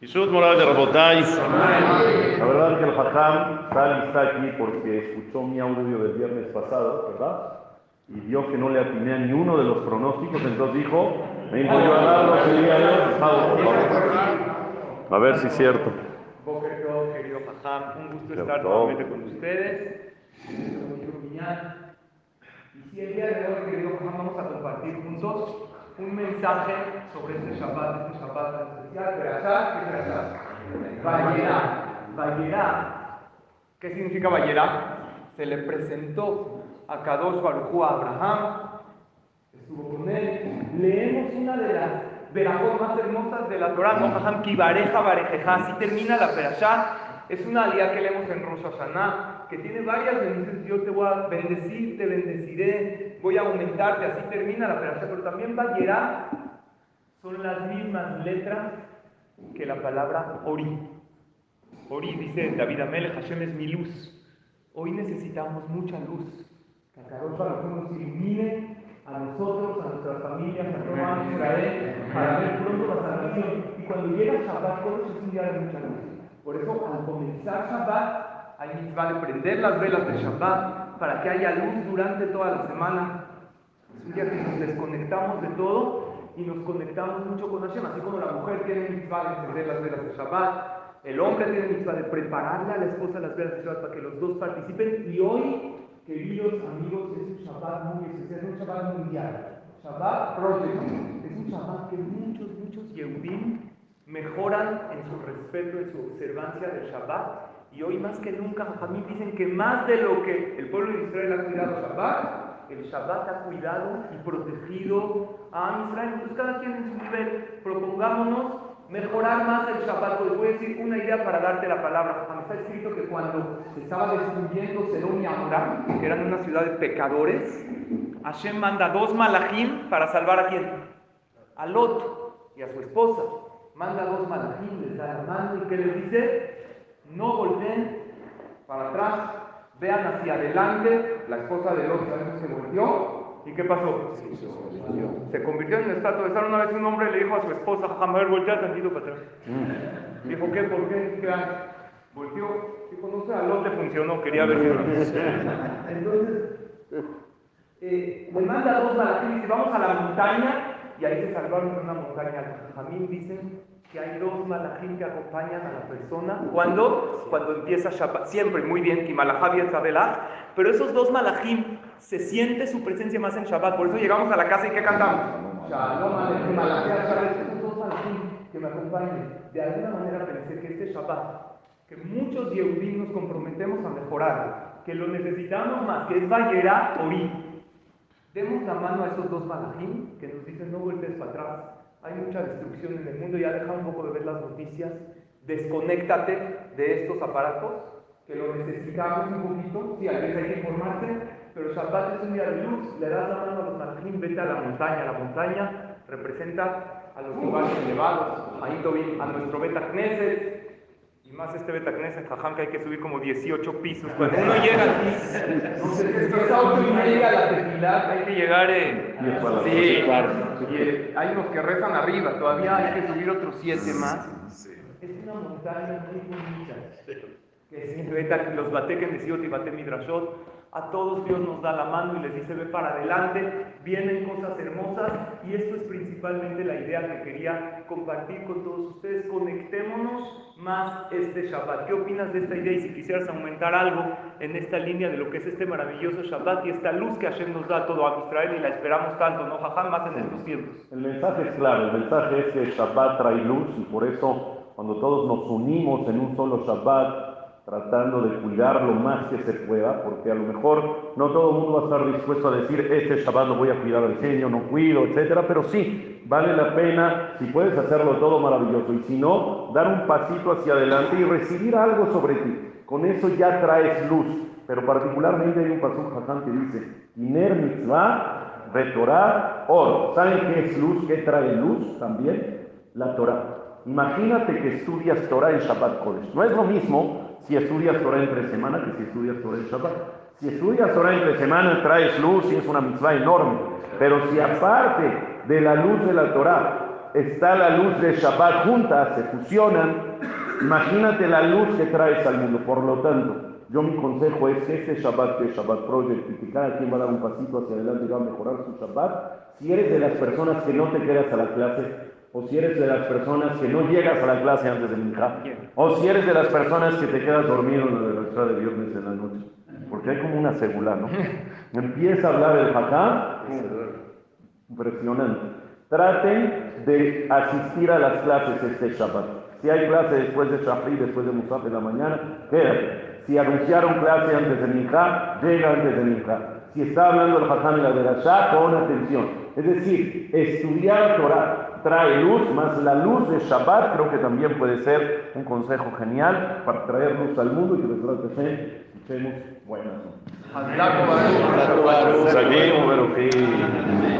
Yishut Moral de Rabotay. La verdad es que el Hajam Salim está aquí porque escuchó mi audio del viernes pasado, ¿verdad? Y vio que no le atiné a ni uno de los pronósticos, entonces dijo, me dijo yo a darlo el día de hoy, sábado, por favor. A ver si es cierto. Boker querido Jajam, un gusto estar nuevamente con ustedes. Y el día de hoy, querido vamos a compartir juntos un mensaje sobre este Shabbat, este Shabbat especial, Berashá, ¿qué es Berashá? Vayera, Vayera. ¿Qué significa Vayera? Se le presentó a Kadosh Baruj a Abraham, estuvo con él. Leemos una de las verajot más hermosas de la Torah, ¿no? Jajam, ki bareja barejeja, así termina la perashá. Es una alía que leemos en Rosh Hashanah, que tiene varias bendiciones. Yo te voy a bendecir, te bendeciré, voy a aumentarte, así termina la perashá. Pero también Vayera son las mismas letras que la palabra Ori. Ori dice David Amel, Hashem es mi luz. Hoy necesitamos mucha luz. Que Baruj Hu nos ilumine a nosotros, a nuestras familias, a todo Am Israel, para ver pronto la salvación. Y cuando llega Shabbat, es un día de mucha luz. Por eso, al comenzar Shabbat, hay mitzvah de prender las velas de Shabbat para que haya luz durante toda la semana. Es un día que nos desconectamos de todo y nos conectamos mucho con Hashem, así como la mujer tiene mitzvah de encender las velas de Shabbat, el hombre tiene mitzvah de prepararle a la esposa las velas de Shabbat para que los dos participen. Y hoy, queridos amigos, es un Shabbat muy especial, es un Shabbat mundial. Shabbat Project. Es un Shabbat que muchos, muchos Yehudim mejoran en su respeto, en su observancia del Shabbat. Y hoy más que nunca, Jamín dicen que más de lo que el pueblo de Israel ha cuidado Shabbat, el Shabbat ha cuidado y protegido a Israel. Entonces cada quien en su nivel, propongámonos mejorar más el Shabbat. Les voy a decir una idea para darte la palabra. Está escrito que cuando se estaba destruyendo Sedón y Amoram, que eran una ciudad de pecadores, Hashem manda dos malachim para salvar a quién? A Lot y a su esposa. Manda dos da la mano y ¿qué les dice? No volteen para atrás, vean hacia adelante. La esposa de Lot se volteó. ¿Y qué pasó? Se convirtió en una estatua de sal. Una vez un hombre le dijo a su esposa, jamás voltea tantito para atrás. Dijo, ¿qué? ¿Por qué? ¿Qué hay? Volteó. Dijo, no sé, a Lot le funcionó, quería ver si... Entonces, eh, le manda dos malachim y dice, vamos a la montaña. Y ahí se salvaron en una montaña. Jamín dicen que hay dos malachim que acompañan a la persona. ¿Cuándo? Cuando empieza Shabbat. Siempre, muy bien, Tzabelach. Pero esos dos malachim, se siente su presencia más en Shabbat. Por eso llegamos a la casa y ¿qué cantamos? Shalom Aleichem. Esos dos malachim que me acompañen. De alguna manera pensé que este Shabbat, que muchos Yehudim nos comprometemos a mejorar, que lo necesitamos más, que es Vayera Ori. Demos la mano a esos dos malachim que nos dicen no vuelves para atrás. Hay mucha destrucción en el mundo, ya deja un poco de ver las noticias. Desconéctate de estos aparatos, que lo necesitamos un poquito. Sí, a veces hay que informarse, pero Shabbat es un día de luz. Le das la mano a los malachim, vete a la montaña. La montaña representa a los lugares elevados, Tobin, a nuestro Beta Knesset. Y más este Beta Knesset, jajam, que hay que subir como 18 pisos. Cuando uno llega aquí, no sé, si es a la tefilá, hay que llegar eh, Sí, y, eh, hay unos que rezan arriba, todavía hay que subir otros siete más. Es una montaña muy bonita. Que los Bateken de Siot y Bate Midrashot. A todos Dios nos da la mano y les dice, ve para adelante, vienen cosas hermosas y esto es principalmente la idea que quería compartir con todos ustedes. Conectémonos más este Shabbat. ¿Qué opinas de esta idea? Y si quisieras aumentar algo en esta línea de lo que es este maravilloso Shabbat y esta luz que Hashem nos da a todo a Israel y la esperamos tanto, ¿no? Jajam, más en estos tiempos. El mensaje es claro, el mensaje es que Shabbat trae luz y por eso cuando todos nos unimos en un solo Shabbat, tratando de cuidar lo más que se pueda, porque a lo mejor no todo mundo va a estar dispuesto a decir, este Shabbat voy a cuidar al genio, no cuido, etcétera, pero sí, vale la pena, si puedes hacerlo todo maravilloso, y si no, dar un pasito hacia adelante y recibir algo sobre ti. Con eso ya traes luz, pero particularmente hay un pasuk Hassan que dice, Iner mitzvah, retorah, or. ¿Saben qué es luz? ¿Qué trae luz también? La Torah. Imagínate que estudias Torah en Shabbat Kodesh. No es lo mismo si estudias Torah entre semana que si estudias Torah en Shabbat. Si estudias Torah entre semana traes luz y es una mitzvah enorme. Pero si aparte de la luz de la Torah está la luz de Shabbat juntas, se fusionan, imagínate la luz que traes al mundo. Por lo tanto, yo mi consejo es que este Shabbat, que Shabbat Project, que cada quien va a dar un pasito hacia adelante y va a mejorar su Shabbat, si eres de las personas que no te quedas a la clase, o si eres de las personas que no llegas a la clase antes de Minja, o si eres de las personas que te quedas dormido en la lectura de viernes en la noche, porque hay como una segula, ¿no? Empieza a hablar el Hakam, impresionante. Traten de asistir a las clases este Shabbat. Si hay clase después de Shahri, después de Musaf en la mañana, quédate. Si anunciaron clase antes de Minja, llega antes de Minja. Si está hablando el Hakam y la Berashá, pon atención. Es decir, estudiar Torah trae luz, más la luz de Shabbat creo que también puede ser un consejo genial para traer luz al mundo y que de escuchemos buenas.